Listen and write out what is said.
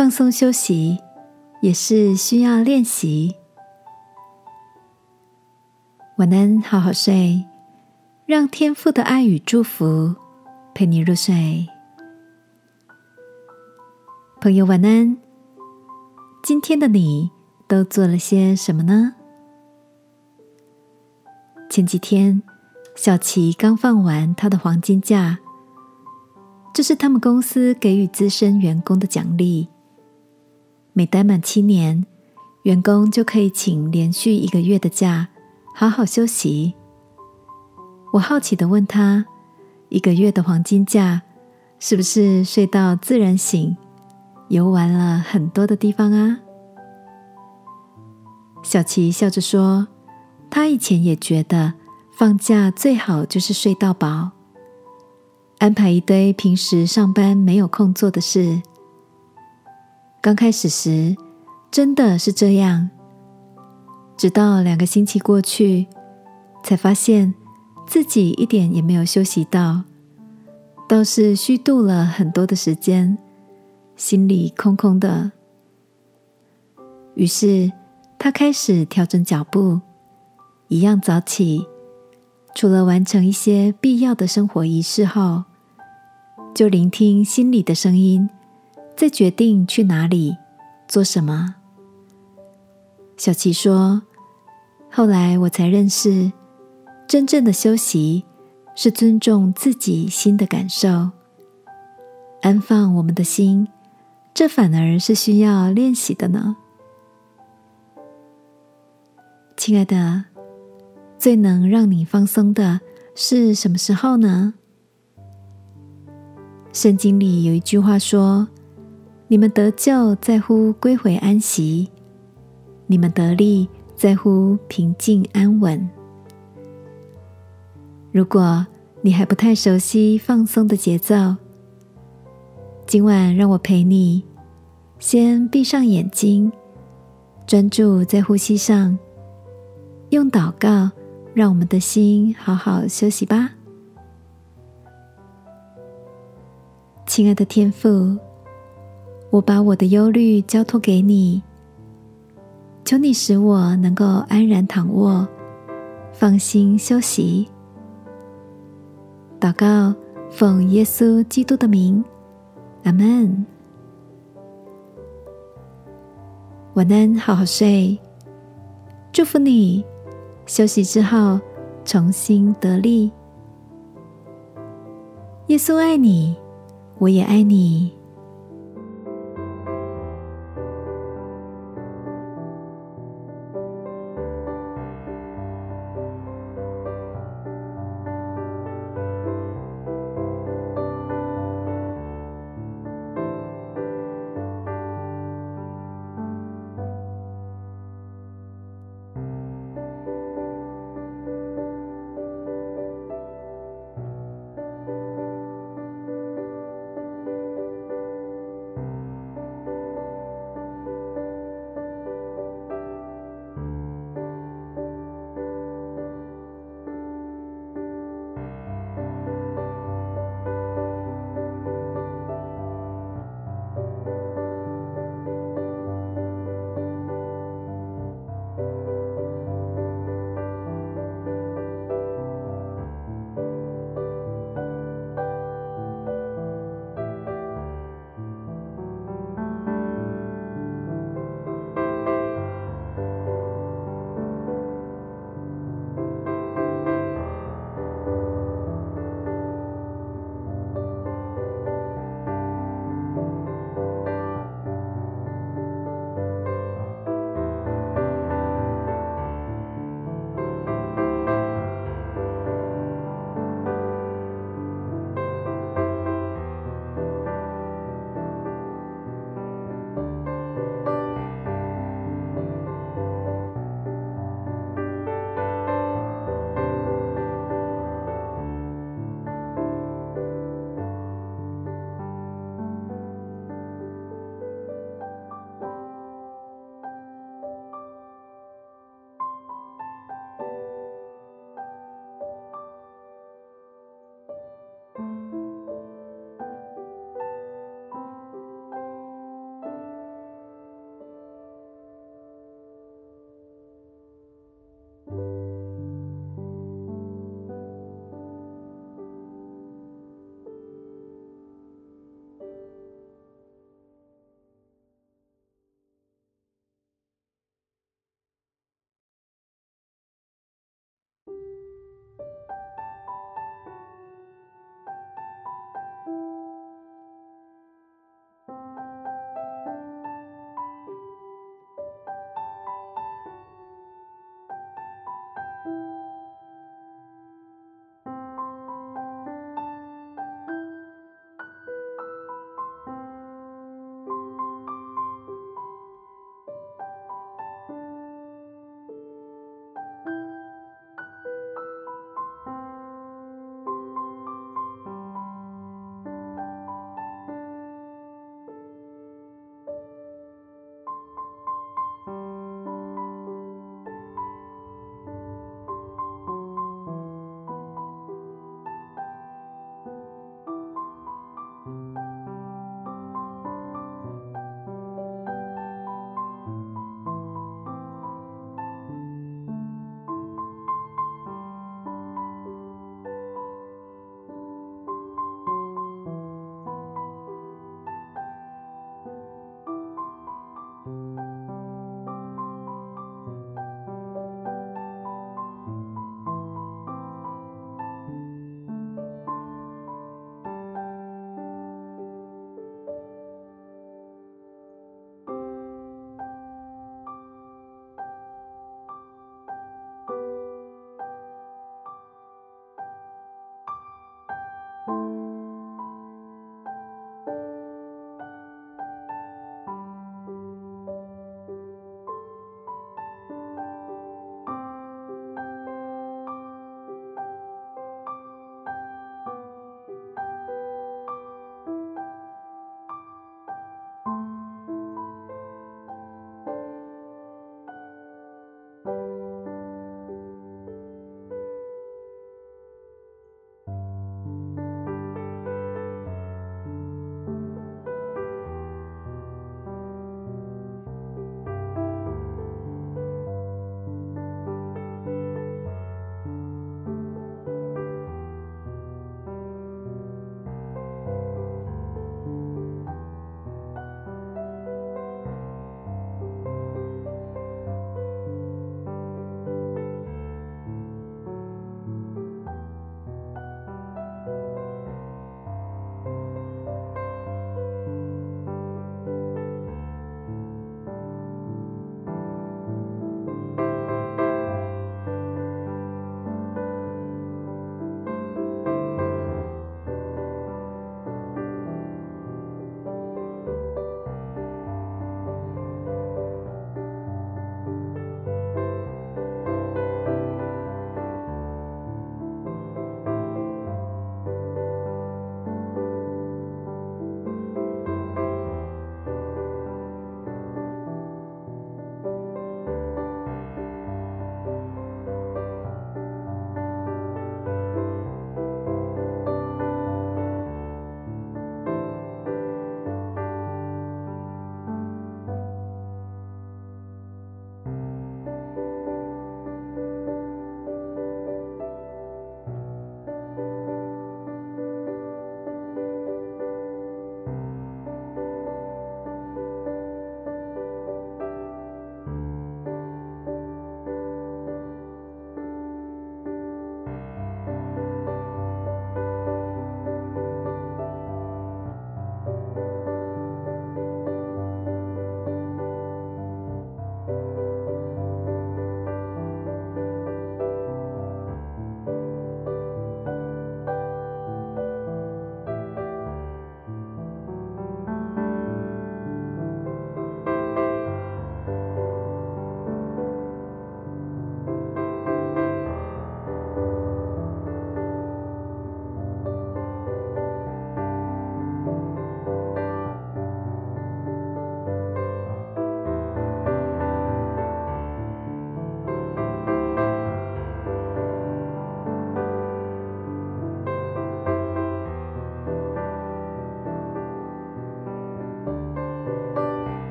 放松休息也是需要练习。晚安，好好睡，让天父的爱与祝福陪你入睡。朋友，晚安。今天的你都做了些什么呢？前几天，小琪刚放完他的黄金假，这是他们公司给予资深员工的奖励。每待满七年，员工就可以请连续一个月的假。好好休息。我好奇的问他：“一个月的黄金假，是不是睡到自然醒，游玩了很多的地方啊？”小琪笑着说：“他以前也觉得放假最好就是睡到饱，安排一堆平时上班没有空做的事。刚开始时，真的是这样。”直到两个星期过去，才发现自己一点也没有休息到，倒是虚度了很多的时间，心里空空的。于是他开始调整脚步，一样早起，除了完成一些必要的生活仪式后，就聆听心里的声音，再决定去哪里做什么。小琪说。后来我才认识，真正的休息是尊重自己心的感受，安放我们的心，这反而是需要练习的呢。亲爱的，最能让你放松的是什么时候呢？圣经里有一句话说：“你们得救在乎归回安息，你们得力。”在乎平静安稳。如果你还不太熟悉放松的节奏，今晚让我陪你，先闭上眼睛，专注在呼吸上，用祷告让我们的心好好休息吧。亲爱的天父，我把我的忧虑交托给你。求你使我能够安然躺卧，放心休息。祷告，奉耶稣基督的名，阿门。晚安，好好睡。祝福你，休息之后重新得力。耶稣爱你，我也爱你。